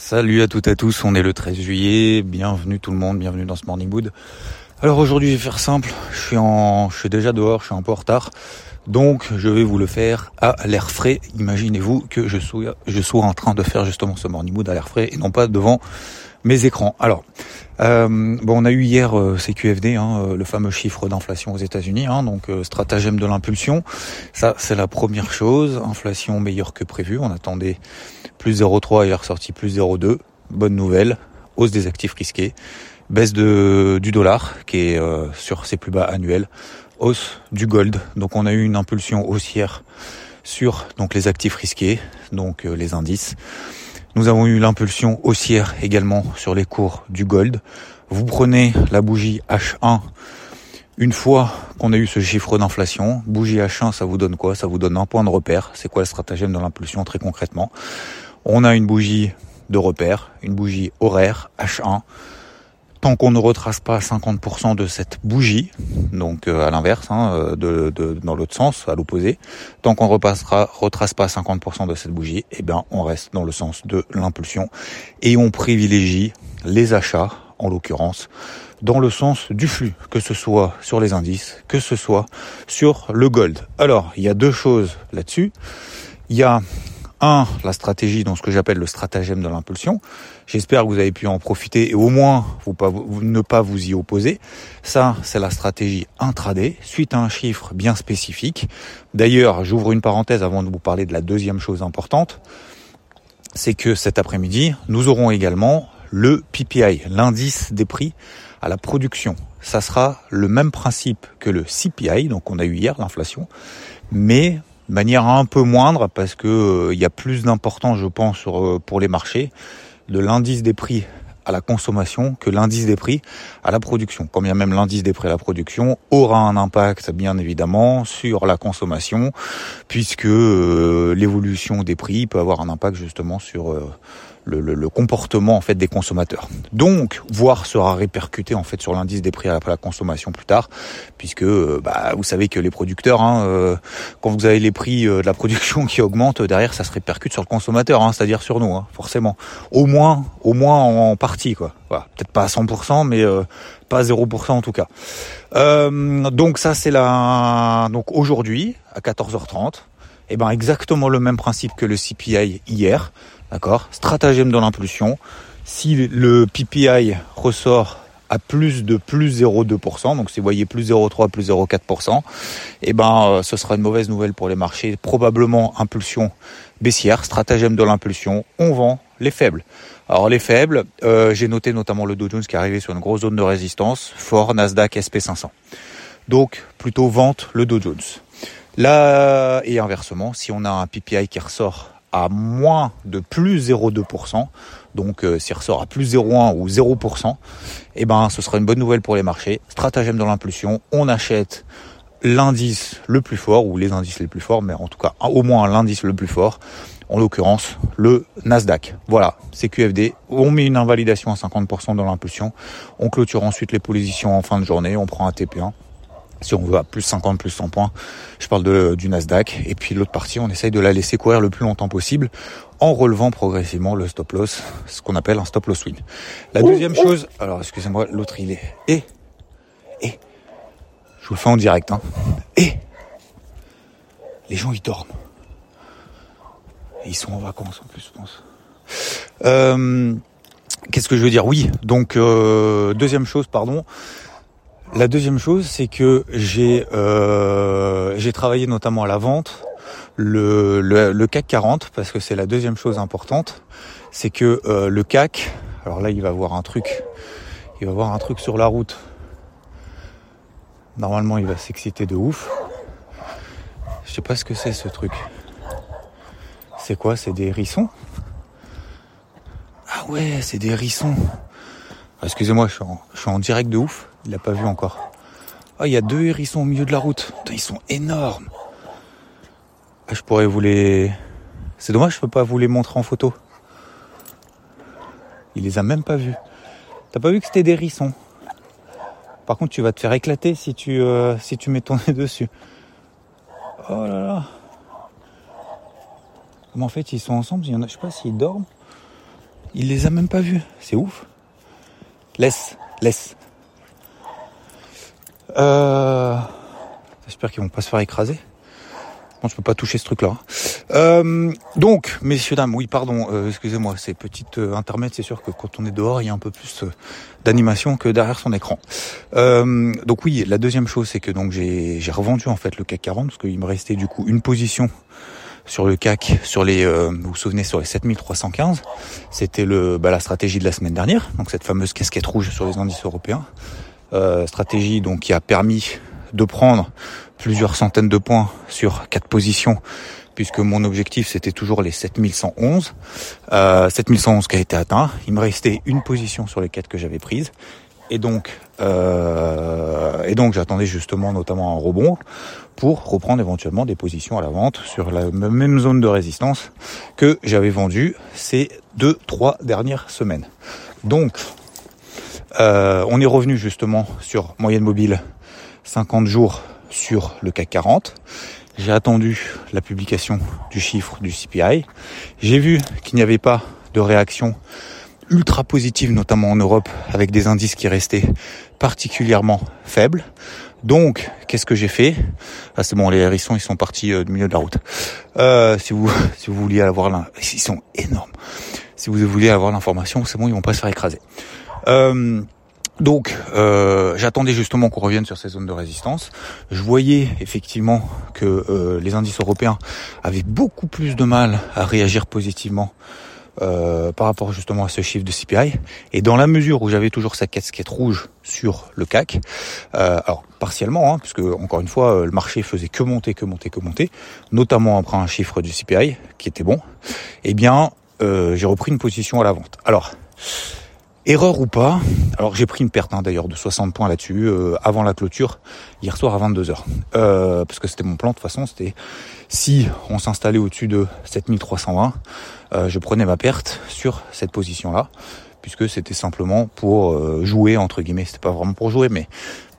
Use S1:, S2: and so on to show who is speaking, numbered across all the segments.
S1: Salut à toutes et à tous, on est le 13 juillet, bienvenue tout le monde, bienvenue dans ce Morning Wood. Alors aujourd'hui je vais faire simple, je suis en, je suis déjà dehors, je suis un peu en retard, donc je vais vous le faire à l'air frais. Imaginez-vous que je sois, je sois en train de faire justement ce Morning Wood à l'air frais et non pas devant mes écrans. Alors, euh, bon, on a eu hier euh, CQFD, hein, euh, le fameux chiffre d'inflation aux États-Unis, hein, donc euh, stratagème de l'impulsion. Ça, c'est la première chose. Inflation meilleure que prévu. On attendait plus 0,3, il est ressorti plus 0,2. Bonne nouvelle. Hausse des actifs risqués. Baisse de, du dollar qui est sur ses plus bas annuels. Hausse du gold. Donc on a eu une impulsion haussière sur donc les actifs risqués, donc les indices. Nous avons eu l'impulsion haussière également sur les cours du gold. Vous prenez la bougie H1 une fois qu'on a eu ce chiffre d'inflation, bougie H1, ça vous donne quoi? Ça vous donne un point de repère. C'est quoi le stratagème de l'impulsion très concrètement? On a une bougie de repère, une bougie horaire H1 tant qu'on ne retrace pas 50% de cette bougie, donc euh, à l'inverse, hein, euh, de, de, dans l'autre sens, à l'opposé, tant qu'on repassera, retrace pas 50% de cette bougie, eh bien on reste dans le sens de l'impulsion et on privilégie les achats, en l'occurrence, dans le sens du flux, que ce soit sur les indices, que ce soit sur le gold. Alors, il y a deux choses là-dessus. Il y a un, la stratégie, donc ce que j'appelle le stratagème de l'impulsion. J'espère que vous avez pu en profiter et au moins ne pas vous y opposer. Ça, c'est la stratégie intraday, suite à un chiffre bien spécifique. D'ailleurs, j'ouvre une parenthèse avant de vous parler de la deuxième chose importante. C'est que cet après-midi, nous aurons également le PPI, l'indice des prix à la production. Ça sera le même principe que le CPI, donc on a eu hier l'inflation, mais de manière un peu moindre parce que euh, il y a plus d'importance, je pense, euh, pour les marchés de l'indice des prix à la consommation que l'indice des prix à la production. Quand bien même l'indice des prix à la production aura un impact bien évidemment sur la consommation puisque euh, l'évolution des prix peut avoir un impact justement sur le, comportement en fait des consommateurs. Donc, voir sera répercuté en fait sur l'indice des prix à la, consommation plus tard, puisque euh, bah, vous savez que les producteurs, hein, euh, quand vous avez les prix euh, de la production qui augmentent, derrière ça se répercute sur le consommateur, hein, c'est-à-dire sur nous, hein, forcément. Au moins, au moins en partie, quoi. Voilà. Peut-être pas à 100%, mais pas à 0% en tout cas. donc ça c'est la donc aujourd'hui à 14h30, et eh ben exactement le même principe que le CPI hier. D'accord? Stratagème de l'impulsion. Si le PPI ressort à plus de plus 0,2%, donc si vous voyez plus 0,3, plus 0,4%, eh ben euh, ce sera une mauvaise nouvelle pour les marchés, probablement impulsion baissière, stratagème de l'impulsion, on vend les faibles. Alors les faibles, euh, j'ai noté notamment le Dow Jones qui est arrivé sur une grosse zone de résistance, fort Nasdaq SP500. Donc plutôt vente le Dow Jones. Là et inversement, si on a un PPI qui ressort à moins de plus 0,2%, donc euh, s'il ressort à plus 0,1 ou 0%, eh ben ce sera une bonne nouvelle pour les marchés. Stratagème dans l'impulsion, on achète l'indice le plus fort, ou les indices les plus forts, mais en tout cas au moins l'indice le plus fort, en l'occurrence le Nasdaq. Voilà, c'est QFD. On met une invalidation à 50% dans l'impulsion, on clôture ensuite les positions en fin de journée, on prend un TP1 si on veut à plus 50, plus 100 points, je parle de, du Nasdaq. Et puis l'autre partie, on essaye de la laisser courir le plus longtemps possible en relevant progressivement le stop loss, ce qu'on appelle un stop loss win. La deuxième chose, alors excusez-moi, l'autre il est et et je vous le fais en direct, hein. Et les gens ils dorment. ils sont en vacances en plus, je pense. Euh, Qu'est-ce que je veux dire? Oui, donc euh, deuxième chose, pardon. La deuxième chose, c'est que j'ai euh, j'ai travaillé notamment à la vente le, le, CAC 40 parce que c'est la deuxième chose importante, c'est que euh, le CAC, alors là il va voir un truc, il va voir un truc sur la route. Normalement il va s'exciter de ouf. Je sais pas ce que c'est ce truc. C'est quoi? C'est des hérissons Ah ouais, c'est des hérissons. Excusez-moi, je, je suis en direct de ouf. Il l'a pas vu encore. Ah, il y a deux hérissons au milieu de la route. ils sont énormes. Ah, je pourrais vous les... C'est dommage, je peux pas vous les montrer en photo. Il les a même pas vus. T'as pas vu que c'était des hérissons? Par contre, tu vas te faire éclater si tu, euh, si tu mets ton nez dessus. Oh là là. Mais en fait, ils sont ensemble. Il y en a, je sais pas s'ils dorment. Il les a même pas vus. C'est ouf. Laisse, laisse. Euh... J'espère qu'ils vont pas se faire écraser. Bon, je peux pas toucher ce truc-là. Euh, donc, messieurs dames, oui, pardon, euh, excusez-moi, ces petites euh, c'est sûr que quand on est dehors, il y a un peu plus euh, d'animation que derrière son écran. Donc oui, la deuxième chose, c'est que donc j'ai revendu en fait le CAC 40 parce qu'il me restait du coup une position sur le CAC, sur les, vous vous souvenez, sur les 7315. C'était le bah, la stratégie de la semaine dernière, donc cette fameuse casquette rouge sur les indices européens. stratégie donc qui a permis de prendre plusieurs centaines de points sur quatre positions puisque mon objectif c'était toujours les 7111. Euh, 7111 qui a été atteint. Il me restait une position sur les quatre que j'avais prises. Et donc, euh, et donc j'attendais justement notamment un rebond pour reprendre éventuellement des positions à la vente sur la même zone de résistance que j'avais vendu ces deux, trois dernières semaines. Donc, euh, on est revenu justement sur moyenne mobile 50 jours sur le CAC 40. J'ai attendu la publication du chiffre du CPI. J'ai vu qu'il n'y avait pas de réaction ultra positive, notamment en Europe, avec des indices qui restaient particulièrement faibles. Donc, qu'est-ce que j'ai fait? Ah, c'est bon, les hérissons, ils sont partis euh, du milieu de la route. Euh, si vous, si vous vouliez avoir ils sont énormes. Si vous voulez avoir l'information, c'est bon, ils vont pas se faire écraser. Euh, donc euh, j'attendais justement qu'on revienne sur ces zones de résistance. Je voyais effectivement que euh, les indices européens avaient beaucoup plus de mal à réagir positivement euh, par rapport justement à ce chiffre de CPI. Et dans la mesure où j'avais toujours cette casquette rouge sur le CAC, alors partiellement, hein, puisque encore une fois le marché faisait que monter, que monter, que monter, notamment après un chiffre du CPI qui était bon, eh bien j'ai repris une position à la vente. Alors Erreur ou pas, alors j'ai pris une perte hein, d'ailleurs de 60 points là-dessus euh, avant la clôture hier soir à 22h. Euh, parce que c'était mon plan de toute façon, c'était si on s'installait au-dessus de 7320, euh, je prenais ma perte sur cette position-là, puisque c'était simplement pour jouer entre guillemets, c'était pas vraiment pour jouer, mais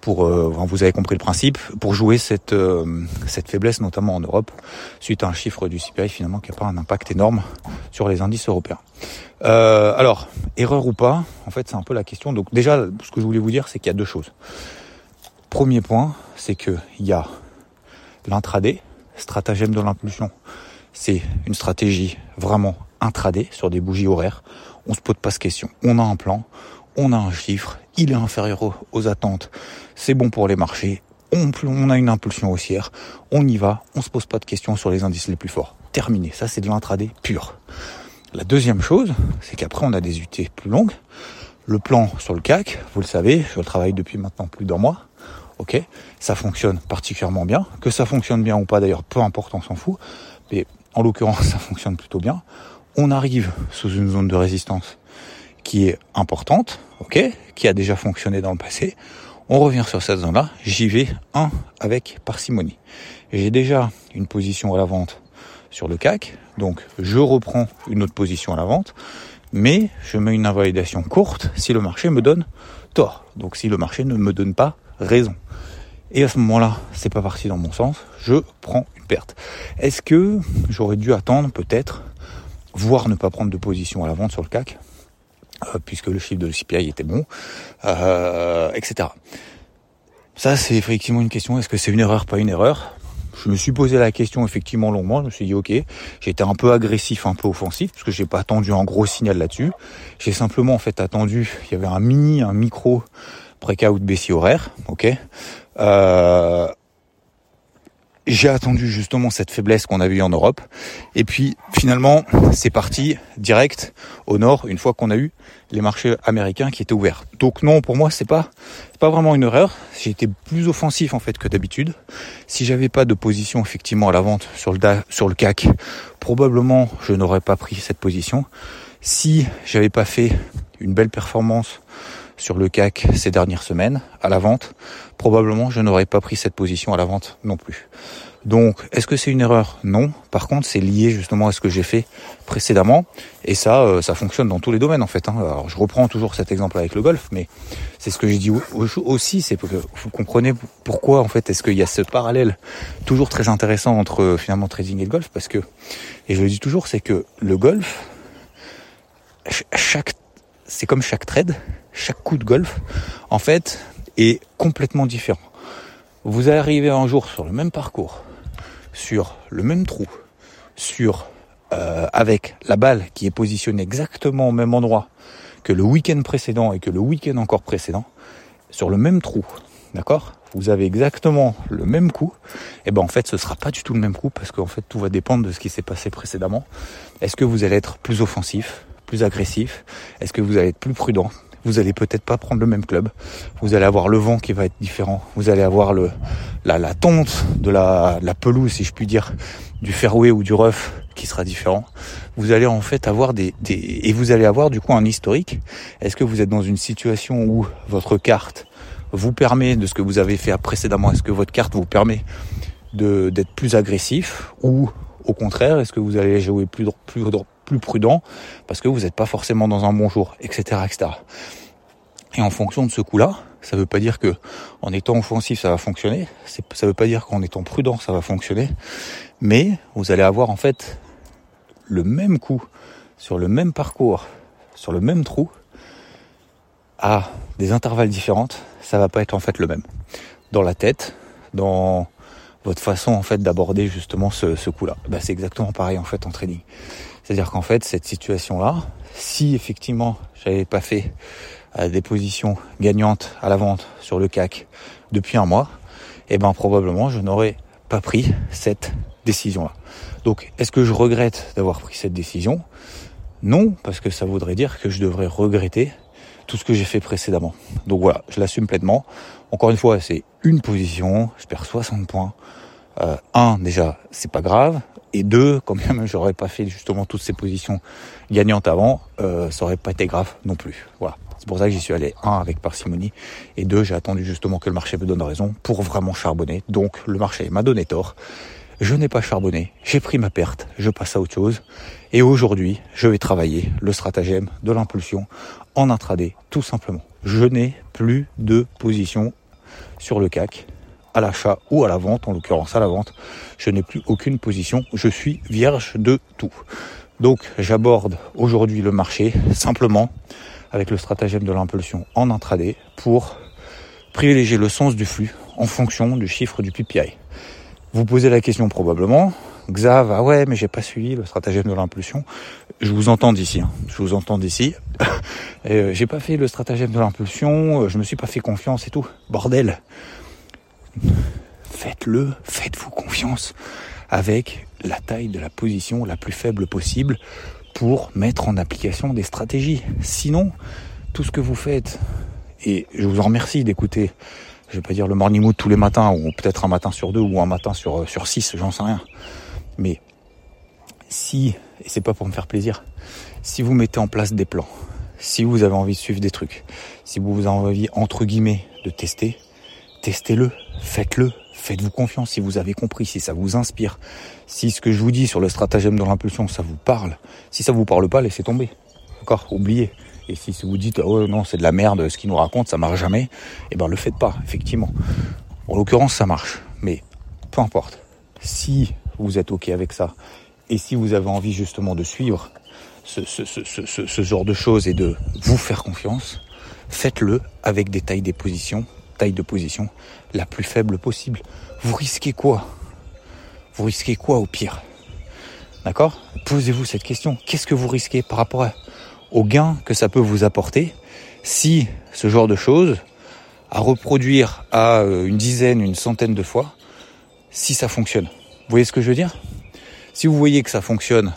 S1: pour, euh, vous avez compris le principe, pour jouer cette, euh, cette faiblesse, notamment en Europe, suite à un chiffre du CPI finalement qui n'a pas un impact énorme sur les indices européens. Euh, alors, erreur ou pas, en fait c'est un peu la question. Donc déjà, ce que je voulais vous dire, c'est qu'il y a deux choses. Premier point, c'est qu'il y a l'intraday, stratagème de l'impulsion. C'est une stratégie vraiment intraday sur des bougies horaires. On se pose pas de questions. On a un plan, on a un chiffre, il est inférieur aux attentes, c'est bon pour les marchés, on, a une impulsion haussière, on y va, on se pose pas de questions sur les indices les plus forts. Terminé, ça c'est de l'intraday pur. La deuxième chose, c'est qu'après on a des UT plus longues. Le plan sur le CAC, vous le savez, je le travaille depuis maintenant plus d'un mois. Ok, ça fonctionne particulièrement bien. Que ça fonctionne bien ou pas d'ailleurs, peu importe, on s'en fout. Mais en l'occurrence, ça fonctionne plutôt bien. On arrive sous une zone de résistance qui est importante, ok, qui a déjà fonctionné dans le passé. On revient sur cette zone-là, j'y vais un avec parcimonie. J'ai déjà une position à la vente sur le CAC, donc je reprends une autre position à la vente, mais je mets une invalidation courte si le marché me donne tort, donc si le marché ne me donne pas raison. Et à ce moment-là, c'est pas parti dans mon sens, je prends une perte. Est-ce que j'aurais dû attendre peut-être, voire ne pas prendre de position à la vente sur le CAC? Puisque le chiffre de CPI était bon, euh, etc. Ça, c'est effectivement une question. Est-ce que c'est une erreur, pas une erreur? Je me suis posé la question effectivement longuement. Je me suis dit, ok, été un peu agressif, un peu offensif, parce que j'ai pas attendu un gros signal là-dessus. J'ai simplement en fait attendu. Il y avait un mini, un micro breakout baissier horaire, ok. Euh, j'ai attendu justement cette faiblesse qu'on a vue en Europe. Et puis finalement, c'est parti direct au nord une fois qu'on a eu les marchés américains qui étaient ouverts. Donc non, pour moi, c'est pas pas vraiment une erreur. J'ai été plus offensif en fait que d'habitude. Si j'avais pas de position effectivement à la vente sur le sur le CAC, probablement je n'aurais pas pris cette position. Si j'avais pas fait une belle performance sur le CAC ces dernières semaines à la vente, probablement je n'aurais pas pris cette position à la vente non plus. Donc, est-ce que c'est une erreur? Non. Par contre, c'est lié justement à ce que j'ai fait précédemment, et ça, euh, ça fonctionne dans tous les domaines en fait. Hein. Alors, je reprends toujours cet exemple avec le golf, mais c'est ce que j'ai dit aussi, c'est que vous comprenez pourquoi en fait est-ce qu'il y a ce parallèle toujours très intéressant entre finalement trading et le golf, parce que, et je le dis toujours, c'est que le golf, chaque, c'est comme chaque trade, chaque coup de golf, en fait, est complètement différent. Vous arrivez un jour sur le même parcours, sur le même trou, sur euh, avec la balle qui est positionnée exactement au même endroit que le week-end précédent et que le week-end encore précédent, sur le même trou, d'accord? Vous avez exactement le même coup, et ben en fait ce sera pas du tout le même coup parce qu'en fait tout va dépendre de ce qui s'est passé précédemment. Est-ce que vous allez être plus offensif, plus agressif? Est-ce que vous allez être plus prudent? Vous allez peut-être pas prendre le même club. Vous allez avoir le vent qui va être différent. Vous allez avoir le la, la tonte de la, la pelouse, si je puis dire, du fairway ou du rough qui sera différent. Vous allez en fait avoir des, des et vous allez avoir du coup un historique. Est-ce que vous êtes dans une situation où votre carte vous permet de ce que vous avez fait précédemment Est-ce que votre carte vous permet de d'être plus agressif ou au contraire Est-ce que vous allez jouer plus plus prudent parce que vous n'êtes pas forcément dans un bon jour, etc., etc. Et en fonction de ce coup-là, ça veut pas dire que en étant offensif ça va fonctionner, ça veut pas dire qu'en étant prudent ça va fonctionner, mais vous allez avoir en fait le même coup sur le même parcours, sur le même trou, à des intervalles différentes, ça va pas être en fait le même. Dans la tête, dans votre façon en fait d'aborder justement ce, coup-là. Bah, c'est exactement pareil en fait en trading. C'est-à-dire qu'en fait, cette situation-là, si effectivement j'avais pas fait euh, des positions gagnantes à la vente sur le CAC depuis un mois, eh ben probablement je n'aurais pas pris cette décision-là. Donc, est-ce que je regrette d'avoir pris cette décision? Non, parce que ça voudrait dire que je devrais regretter tout ce que j'ai fait précédemment. Donc voilà, je l'assume pleinement. Encore une fois, c'est une position, je perds 60 points. Euh, un, déjà, c'est pas grave. Et deux, quand même, j'aurais pas fait justement toutes ces positions gagnantes avant, euh, ça aurait pas été grave non plus. Voilà. C'est pour ça que j'y suis allé, un, avec parcimonie, et deux, j'ai attendu justement que le marché me donne raison pour vraiment charbonner. Donc, le marché m'a donné tort. Je n'ai pas charbonné, j'ai pris ma perte, je passe à autre chose. Et aujourd'hui, je vais travailler le stratagème de l'impulsion en intraday, tout simplement. Je n'ai plus de position sur le CAC à l'achat ou à la vente, en l'occurrence à la vente. Je n'ai plus aucune position, je suis vierge de tout. Donc j'aborde aujourd'hui le marché simplement avec le stratagème de l'impulsion en intraday pour privilégier le sens du flux en fonction du chiffre du PPI. Vous posez la question probablement, Xav, ah ouais, mais j'ai pas suivi le stratagème de l'impulsion. Je vous entends d'ici, hein. je vous entends d'ici. euh, j'ai pas fait le stratagème de l'impulsion, euh, je me suis pas fait confiance et tout. Bordel, faites-le, faites-vous confiance avec la taille de la position la plus faible possible pour mettre en application des stratégies. Sinon, tout ce que vous faites, et je vous en remercie d'écouter, je vais pas dire le morning mood tous les matins, ou peut-être un matin sur deux, ou un matin sur, sur six, j'en sais rien. Mais si, et c'est pas pour me faire plaisir, si vous mettez en place des plans, si vous avez envie de suivre des trucs, si vous avez envie, entre guillemets, de tester, testez-le, faites-le, faites-vous confiance si vous avez compris, si ça vous inspire, si ce que je vous dis sur le stratagème de l'impulsion, ça vous parle. Si ça vous parle pas, laissez tomber. D'accord? Oubliez. Et si vous dites oh non c'est de la merde ce qu'il nous raconte, ça marche jamais, eh ben le faites pas, effectivement. En l'occurrence ça marche, mais peu importe. Si vous êtes ok avec ça et si vous avez envie justement de suivre ce, ce, ce, ce genre de choses et de vous faire confiance, faites-le avec des tailles des positions taille de position la plus faible possible. Vous risquez quoi? Vous risquez quoi au pire? D'accord? Posez-vous cette question. Qu'est-ce que vous risquez par rapport au gain que ça peut vous apporter si ce genre de choses à reproduire à euh, une dizaine, une centaine de fois, si ça fonctionne? Vous voyez ce que je veux dire? Si vous voyez que ça fonctionne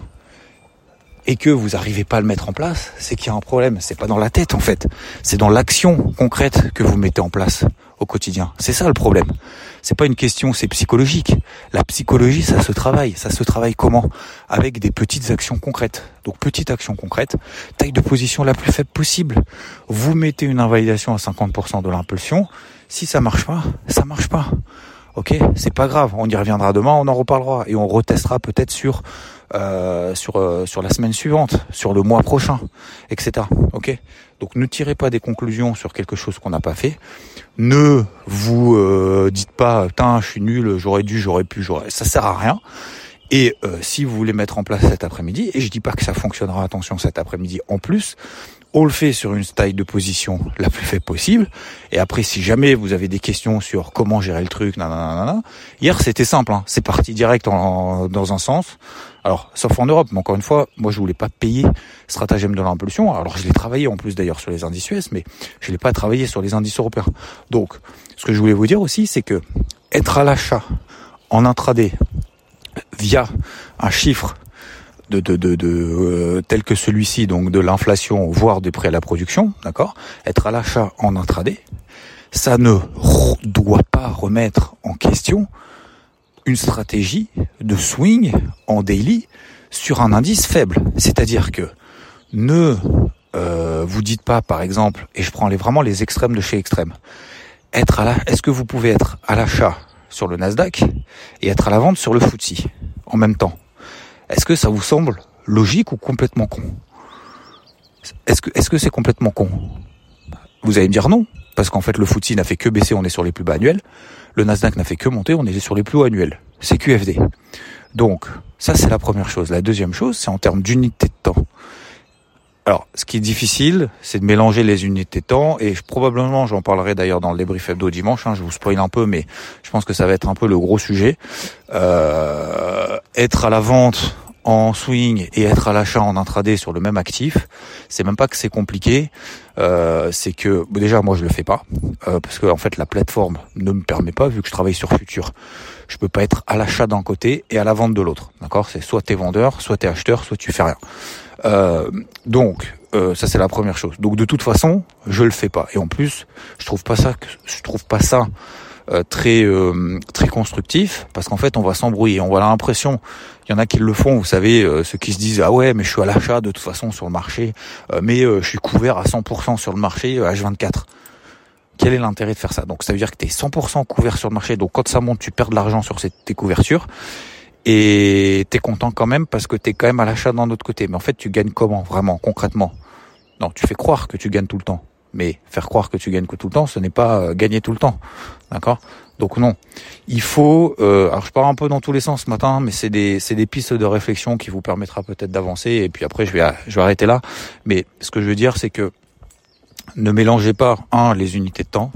S1: et que vous n'arrivez pas à le mettre en place, c'est qu'il y a un problème. C'est pas dans la tête en fait, c'est dans l'action concrète que vous mettez en place au quotidien. C'est ça le problème. C'est pas une question, c'est psychologique. La psychologie, ça se travaille. Ça se travaille comment? Avec des petites actions concrètes. Donc petite action concrète, taille de position la plus faible possible. Vous mettez une invalidation à 50% de l'impulsion. Si ça marche pas, ça marche pas. Ok, c'est pas grave. On y reviendra demain, on en reparlera et on retestera peut-être sur euh, sur euh, sur la semaine suivante, sur le mois prochain, etc. Ok. Donc ne tirez pas des conclusions sur quelque chose qu'on n'a pas fait. Ne vous euh, dites pas, putain, je suis nul, j'aurais dû, j'aurais pu, j'aurais. Ça sert à rien. Et euh, si vous voulez mettre en place cet après-midi, et je dis pas que ça fonctionnera, attention, cet après-midi en plus, on le fait sur une style de position la plus faible possible. Et après, si jamais vous avez des questions sur comment gérer le truc, nanana, hier c'était simple, hein. c'est parti direct dans un sens. Alors, sauf en Europe, mais encore une fois, moi je voulais pas payer stratagème de l'impulsion. Alors je l'ai travaillé en plus d'ailleurs sur les indices US, mais je l'ai pas travaillé sur les indices européens. Donc, ce que je voulais vous dire aussi, c'est que être à l'achat en intraday via un chiffre de, de, euh, tel que celui-ci, donc de l'inflation, voire des prix à la production, d'accord Être à l'achat en intraday, ça ne doit pas remettre en question une stratégie de swing en daily sur un indice faible. C'est-à-dire que ne euh, vous dites pas, par exemple, et je prends les, vraiment les extrêmes de chez extrême, être à la, est-ce que vous pouvez être à l'achat sur le Nasdaq et être à la vente sur le FTSE en même temps? Est-ce que ça vous semble logique ou complètement con? Est-ce que est-ce que c'est complètement con? Vous allez me dire non, parce qu'en fait le FTSE n'a fait que baisser, on est sur les plus bas annuels. Le Nasdaq n'a fait que monter, on est sur les plus hauts annuels. C'est QFD. Donc, ça c'est la première chose. La deuxième chose, c'est en termes d'unité de temps. Alors, ce qui est difficile, c'est de mélanger les unités temps, et probablement, j'en parlerai d'ailleurs dans le débrief hebdo dimanche, hein, je vous spoil un peu, mais je pense que ça va être un peu le gros sujet. Euh, être à la vente en swing et être à l'achat en intraday sur le même actif, c'est même pas que c'est compliqué, euh, c'est que déjà moi je le fais pas euh, parce que en fait la plateforme ne me permet pas vu que je travaille sur futur. Je peux pas être à l'achat d'un côté et à la vente de l'autre. D'accord? C'est soit t'es vendeur, soit t'es acheteur, soit tu fais rien. Euh, donc ça c'est la première chose. Donc de toute façon, je le fais pas. Et en plus, je trouve pas ça je trouve pas ça euh, très euh, très constructif parce qu'en fait on va s'embrouiller, on va l'impression, il y en a qui le font, vous savez, euh, ceux qui se disent ah ouais mais je suis à l'achat de toute façon sur le marché, mais je suis couvert à 100% sur le marché H24. Quel est l'intérêt de faire ça? Donc ça veut dire que tu es 100% couvert sur le marché, donc quand ça monte tu perds de l'argent sur tes couvertures et t'es content quand même parce que t'es quand même à l'achat d'un autre côté. Mais en fait tu gagnes comment vraiment concrètement? Non, tu fais croire que tu gagnes tout le temps. Mais faire croire que tu gagnes tout le temps, ce n'est pas euh, gagner tout le temps. D'accord? Donc non. Il faut... Euh, alors je pars un peu dans tous les sens ce matin, mais c'est des, des pistes de réflexion qui vous permettra peut-être d'avancer. Et puis après, je vais, je vais arrêter là. Mais ce que je veux dire, c'est que ne mélangez pas, un, les unités de temps,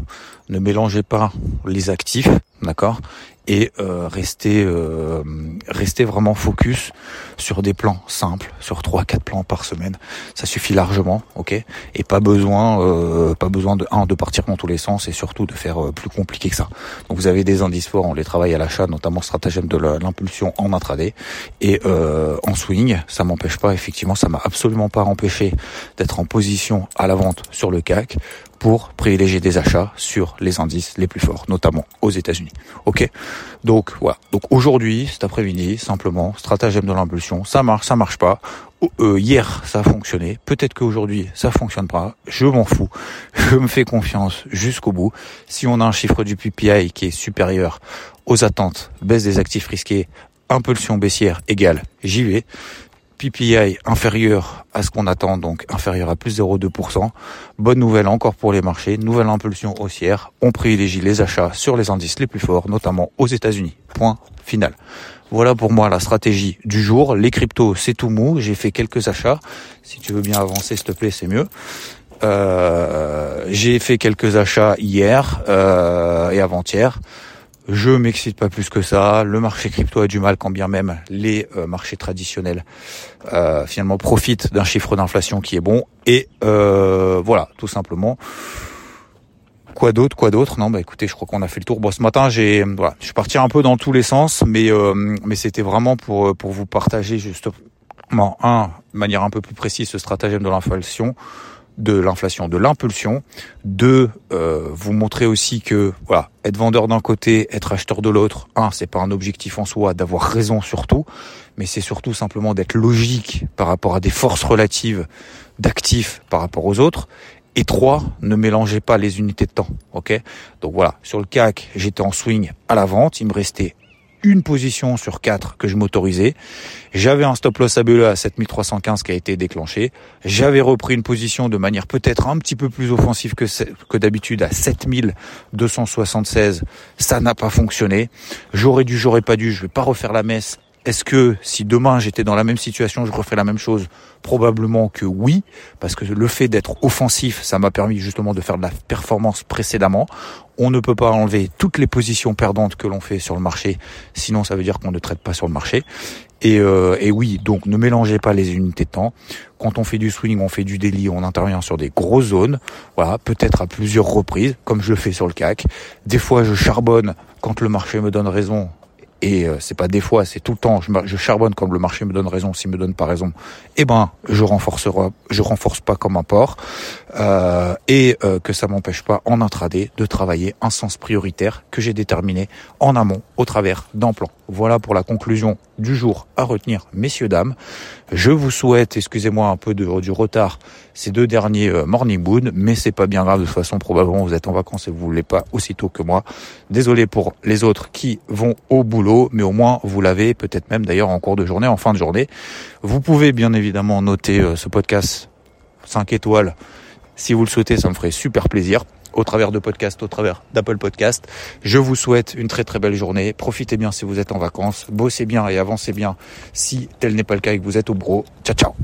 S1: ne mélangez pas les actifs, d'accord? Et euh, rester euh, rester vraiment focus sur des plans simples, sur trois quatre plans par semaine, ça suffit largement, ok? Et pas besoin euh, pas besoin de un de partir dans tous les sens et surtout de faire plus compliqué que ça. Donc vous avez des indices forts, on les travaille à l'achat, notamment stratagème de l'impulsion en intraday et en swing, ça m'empêche pas effectivement, ça m'a absolument pas empêché d'être en position à la vente sur le CAC pour privilégier des achats sur les indices les plus forts, notamment aux États-Unis. Ok? Donc voilà. Donc aujourd'hui, cet après-midi, simplement, stratagème de l'impulsion, ça marche, ça marche pas. Euh, hier, ça a fonctionné. Peut-être qu'aujourd'hui, ça fonctionne pas. Je m'en fous. Je me fais confiance jusqu'au bout. Si on a un chiffre du PPI qui est supérieur aux attentes, baisse des actifs risqués, impulsion baissière égale, j'y vais. PPI inférieur à ce qu'on attend, donc inférieur à plus 0,2%. Bonne nouvelle encore pour les marchés, nouvelle impulsion haussière. On privilégie les achats sur les indices les plus forts, notamment aux États-Unis. Point final. Voilà pour moi la stratégie du jour. Les cryptos, c'est tout mou. J'ai fait quelques achats. Si tu veux bien avancer, s'il te plaît, c'est mieux. Euh, j'ai fait quelques achats hier euh, et avant-hier. Je m'excite pas plus que ça. Le marché crypto a du mal quand bien même les euh, marchés traditionnels euh, finalement profitent d'un chiffre d'inflation qui est bon. Et euh, voilà, tout simplement. Quoi d'autre Quoi d'autre? Non, bah écoutez, je crois qu'on a fait le tour. Bon, ce matin, j'ai, voilà, je suis parti un peu dans tous les sens, mais mais c'était vraiment pour pour vous partager justement un de manière un peu plus précise ce stratagème de l'inflation de l'inflation, de l'impulsion, de euh, vous montrer aussi que voilà, être vendeur d'un côté, être acheteur de l'autre, un, c'est pas un objectif en soi d'avoir raison surtout, mais c'est surtout simplement d'être logique par rapport à des forces relatives d'actifs par rapport aux autres. Et trois, ne mélangez pas les unités de temps, ok? Donc voilà, sur le CAC, j'étais en swing à la vente, il me restait une position sur quatre que je m'autorisais. J'avais un stop loss ABE à 7315 qui a été déclenché. J'avais repris une position de manière peut-être un petit peu plus offensive que, que d'habitude à 7276. Ça n'a pas fonctionné. J'aurais dû, j'aurais pas dû. Je vais pas refaire la messe Est-ce que si demain j'étais dans la même situation, je referais la même chose? Probablement que oui, parce que le fait d'être offensif, ça m'a permis justement de faire de la performance précédemment. On ne peut pas enlever toutes les positions perdantes que l'on fait sur le marché, sinon ça veut dire qu'on ne traite pas sur le marché. Et, euh, et, oui, donc ne mélangez pas les unités de temps. Quand on fait du swing, on fait du délit, on intervient sur des grosses zones. Voilà, peut-être à plusieurs reprises, comme je le fais sur le CAC. Des fois, je charbonne quand le marché me donne raison et euh, c'est pas des fois, c'est tout le temps. Je, je, charbonne comme le marché me donne raison. S'il me donne pas raison, eh ben je renforcerai, je renforce pas comme un porc, euh, et euh, que ça m'empêche pas en intraday de travailler un sens prioritaire que j'ai déterminé en amont au travers d'un plan. Voilà pour la conclusion du jour à retenir, messieurs dames. Je vous souhaite, excusez-moi un peu du retard, ces deux derniers euh, morning mood, mais c'est pas bien grave. De toute façon, probablement vous êtes en vacances et vous voulez pas aussitôt que moi. Désolé pour les autres qui vont au boulot, mais au moins vous l'avez, peut-être même d'ailleurs en cours de journée, en fin de journée. Vous pouvez bien évidemment noter euh, ce podcast 5 étoiles. Si vous le souhaitez, ça me ferait super plaisir au travers de podcasts, au travers d'Apple Podcast. Je vous souhaite une très très belle journée. Profitez bien si vous êtes en vacances. Bossez bien et avancez bien si tel n'est pas le cas et que vous êtes au bureau. Ciao ciao